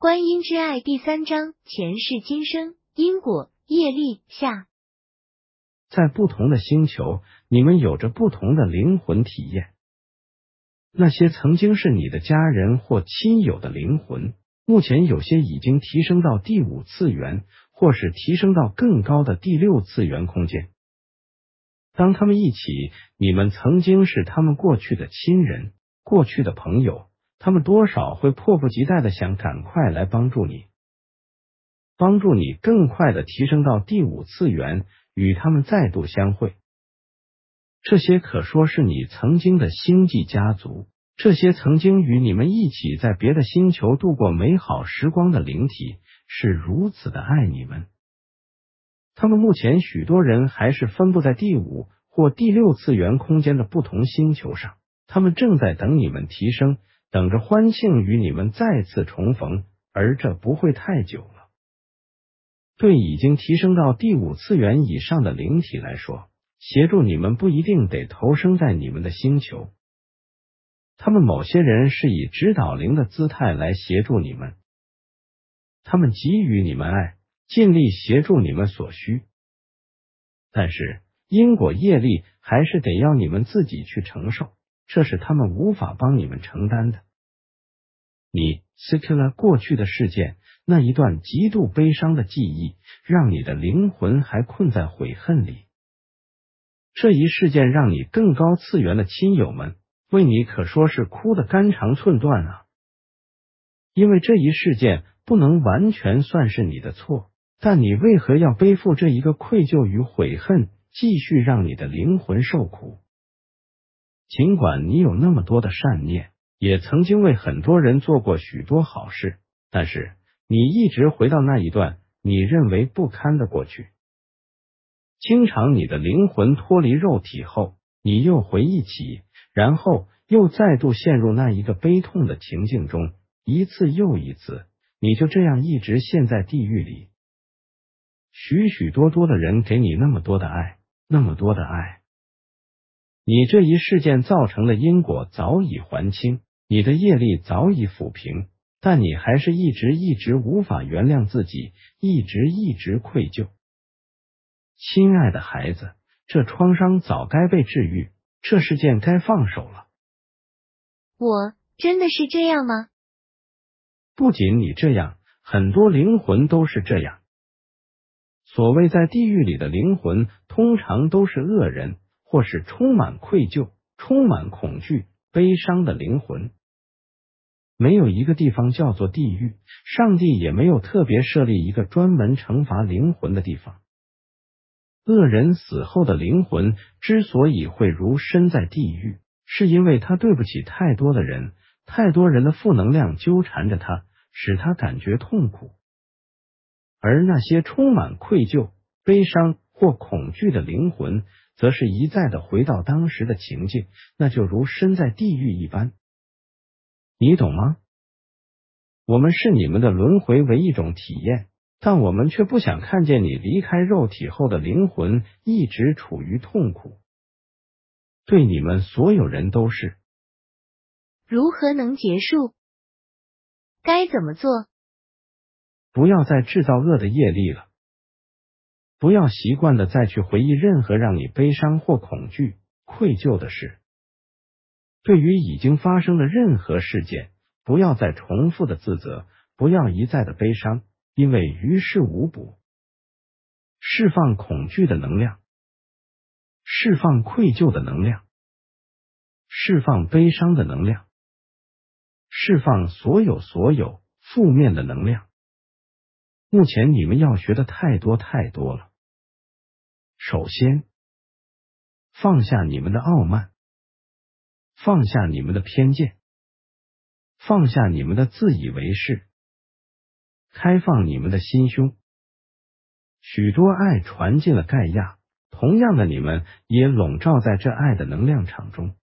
观音之爱第三章前世今生因果业力下，在不同的星球，你们有着不同的灵魂体验。那些曾经是你的家人或亲友的灵魂，目前有些已经提升到第五次元，或是提升到更高的第六次元空间。当他们一起，你们曾经是他们过去的亲人、过去的朋友，他们多少会迫不及待的想赶快来帮助你，帮助你更快的提升到第五次元，与他们再度相会。这些可说是你曾经的星际家族，这些曾经与你们一起在别的星球度过美好时光的灵体，是如此的爱你们。他们目前许多人还是分布在第五或第六次元空间的不同星球上，他们正在等你们提升，等着欢庆与你们再次重逢，而这不会太久了。对已经提升到第五次元以上的灵体来说，协助你们不一定得投生在你们的星球，他们某些人是以指导灵的姿态来协助你们，他们给予你们爱。尽力协助你们所需，但是因果业力还是得要你们自己去承受，这是他们无法帮你们承担的。你 s k 了过去的事件，那一段极度悲伤的记忆，让你的灵魂还困在悔恨里。这一事件让你更高次元的亲友们为你可说是哭得肝肠寸断啊！因为这一事件不能完全算是你的错。但你为何要背负这一个愧疚与悔恨，继续让你的灵魂受苦？尽管你有那么多的善念，也曾经为很多人做过许多好事，但是你一直回到那一段你认为不堪的过去。经常你的灵魂脱离肉体后，你又回忆起，然后又再度陷入那一个悲痛的情境中，一次又一次，你就这样一直陷在地狱里。许许多多的人给你那么多的爱，那么多的爱，你这一事件造成的因果早已还清，你的业力早已抚平，但你还是一直一直无法原谅自己，一直一直愧疚。亲爱的孩子，这创伤早该被治愈，这事件该放手了。我真的是这样吗？不仅你这样，很多灵魂都是这样。所谓在地狱里的灵魂，通常都是恶人，或是充满愧疚、充满恐惧、悲伤的灵魂。没有一个地方叫做地狱，上帝也没有特别设立一个专门惩罚灵魂的地方。恶人死后的灵魂之所以会如身在地狱，是因为他对不起太多的人，太多人的负能量纠缠着他，使他感觉痛苦。而那些充满愧疚、悲伤或恐惧的灵魂，则是一再的回到当时的情境，那就如身在地狱一般。你懂吗？我们视你们的轮回为一种体验，但我们却不想看见你离开肉体后的灵魂一直处于痛苦。对你们所有人都是。如何能结束？该怎么做？不要再制造恶的业力了，不要习惯的再去回忆任何让你悲伤或恐惧、愧疚的事。对于已经发生的任何事件，不要再重复的自责，不要一再的悲伤，因为于事无补。释放恐惧的能量，释放愧疚的能量，释放悲伤的能量，释放所有所有负面的能量。目前你们要学的太多太多了。首先，放下你们的傲慢，放下你们的偏见，放下你们的自以为是，开放你们的心胸。许多爱传进了盖亚，同样的，你们也笼罩在这爱的能量场中。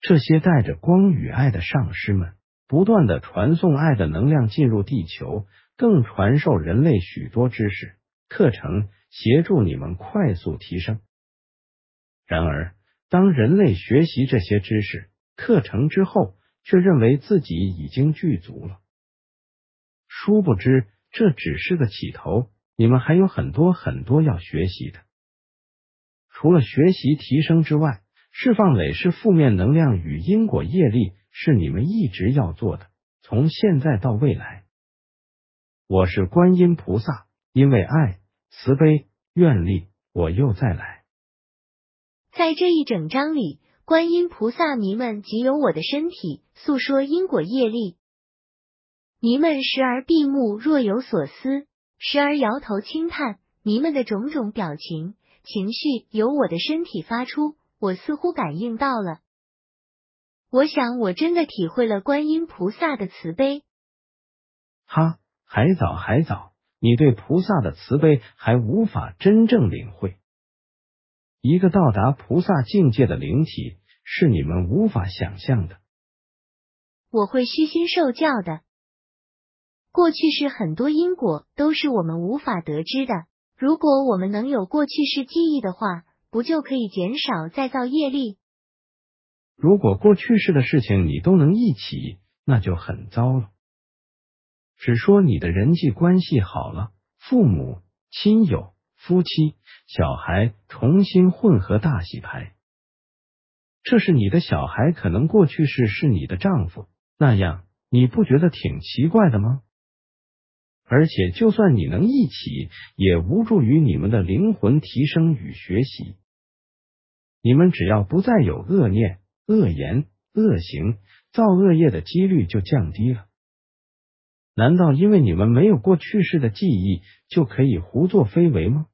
这些带着光与爱的上师们，不断的传送爱的能量进入地球。更传授人类许多知识课程，协助你们快速提升。然而，当人类学习这些知识课程之后，却认为自己已经具足了。殊不知这只是个起头，你们还有很多很多要学习的。除了学习提升之外，释放累世负面能量与因果业力是你们一直要做的，从现在到未来。我是观音菩萨，因为爱、慈悲、愿力，我又再来。在这一整章里，观音菩萨迷们即有我的身体，诉说因果业力。迷们时而闭目若有所思，时而摇头轻叹。迷们的种种表情、情绪由我的身体发出，我似乎感应到了。我想，我真的体会了观音菩萨的慈悲。哈。还早，还早，你对菩萨的慈悲还无法真正领会。一个到达菩萨境界的灵体是你们无法想象的。我会虚心受教的。过去是很多因果都是我们无法得知的。如果我们能有过去式记忆的话，不就可以减少再造业力？如果过去式的事情你都能忆起，那就很糟了。只说你的人际关系好了，父母、亲友、夫妻、小孩重新混合大洗牌。这是你的小孩，可能过去式是你的丈夫，那样你不觉得挺奇怪的吗？而且，就算你能一起，也无助于你们的灵魂提升与学习。你们只要不再有恶念、恶言、恶行，造恶业的几率就降低了。难道因为你们没有过去式的记忆，就可以胡作非为吗？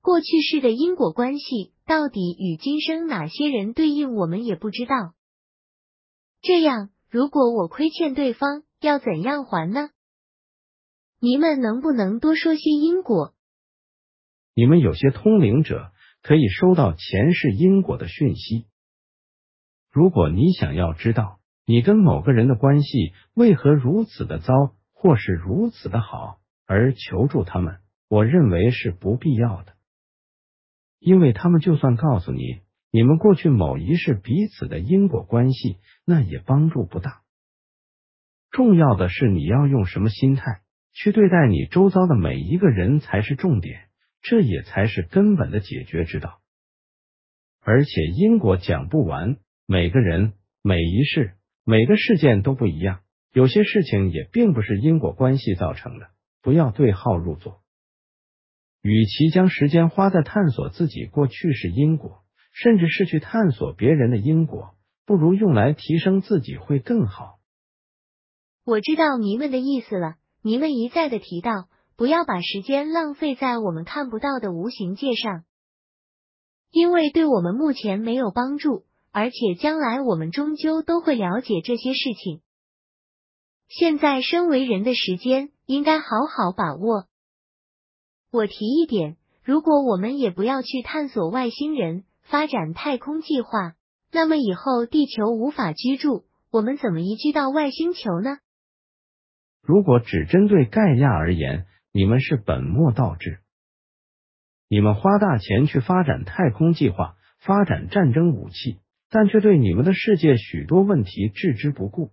过去式的因果关系到底与今生哪些人对应，我们也不知道。这样，如果我亏欠对方，要怎样还呢？你们能不能多说些因果？你们有些通灵者可以收到前世因果的讯息。如果你想要知道。你跟某个人的关系为何如此的糟，或是如此的好，而求助他们，我认为是不必要的，因为他们就算告诉你你们过去某一世彼此的因果关系，那也帮助不大。重要的是你要用什么心态去对待你周遭的每一个人才是重点，这也才是根本的解决之道。而且因果讲不完，每个人每一世。每个事件都不一样，有些事情也并不是因果关系造成的。不要对号入座。与其将时间花在探索自己过去是因果，甚至是去探索别人的因果，不如用来提升自己会更好。我知道迷们的意思了。迷们一再的提到，不要把时间浪费在我们看不到的无形界上，因为对我们目前没有帮助。而且将来我们终究都会了解这些事情。现在身为人的时间应该好好把握。我提一点，如果我们也不要去探索外星人、发展太空计划，那么以后地球无法居住，我们怎么移居到外星球呢？如果只针对盖亚而言，你们是本末倒置。你们花大钱去发展太空计划，发展战争武器。但却对你们的世界许多问题置之不顾。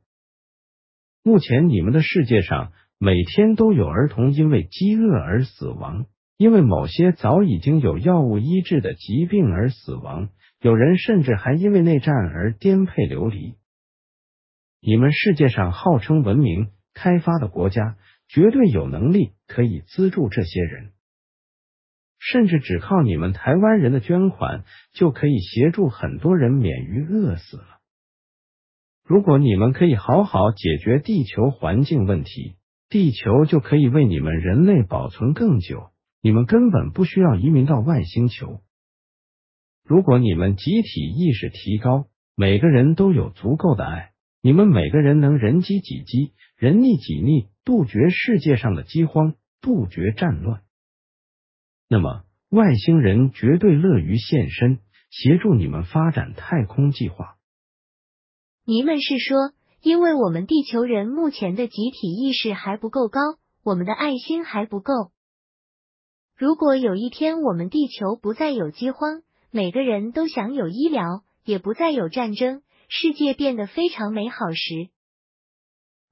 目前你们的世界上每天都有儿童因为饥饿而死亡，因为某些早已经有药物医治的疾病而死亡，有人甚至还因为内战而颠沛流离。你们世界上号称文明开发的国家，绝对有能力可以资助这些人。甚至只靠你们台湾人的捐款，就可以协助很多人免于饿死了。如果你们可以好好解决地球环境问题，地球就可以为你们人类保存更久。你们根本不需要移民到外星球。如果你们集体意识提高，每个人都有足够的爱，你们每个人能人饥己饥，人溺己逆，杜绝世界上的饥荒，杜绝战乱。那么，外星人绝对乐于现身，协助你们发展太空计划。你们是说，因为我们地球人目前的集体意识还不够高，我们的爱心还不够。如果有一天我们地球不再有饥荒，每个人都享有医疗，也不再有战争，世界变得非常美好时，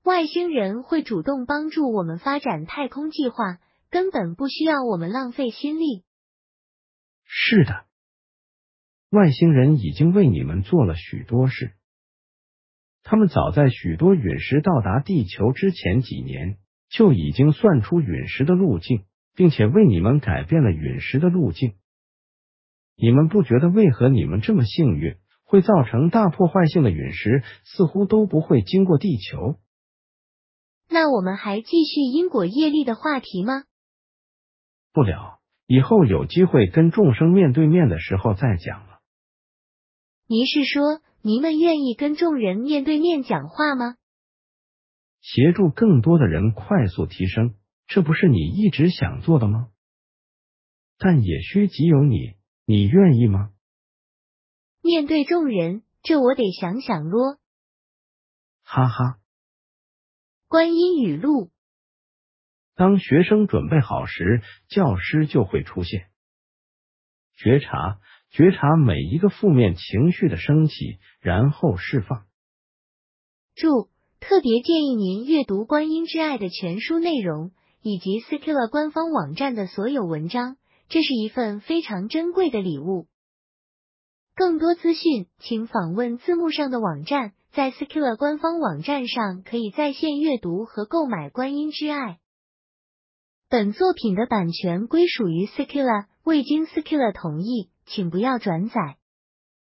外星人会主动帮助我们发展太空计划，根本不需要我们浪费心力。是的，外星人已经为你们做了许多事。他们早在许多陨石到达地球之前几年，就已经算出陨石的路径，并且为你们改变了陨石的路径。你们不觉得为何你们这么幸运，会造成大破坏性的陨石似乎都不会经过地球？那我们还继续因果业力的话题吗？不了，以后有机会跟众生面对面的时候再讲了。您是说？您们愿意跟众人面对面讲话吗？协助更多的人快速提升，这不是你一直想做的吗？但也需即有你，你愿意吗？面对众人，这我得想想咯。哈哈。观音语录：当学生准备好时，教师就会出现。觉察。觉察每一个负面情绪的升起，然后释放。注：特别建议您阅读《观音之爱》的全书内容，以及 Skilla 官方网站的所有文章，这是一份非常珍贵的礼物。更多资讯，请访问字幕上的网站，在 Skilla 官方网站上可以在线阅读和购买《观音之爱》。本作品的版权归属于 Secula，未经 Secula 同意。请不要转载。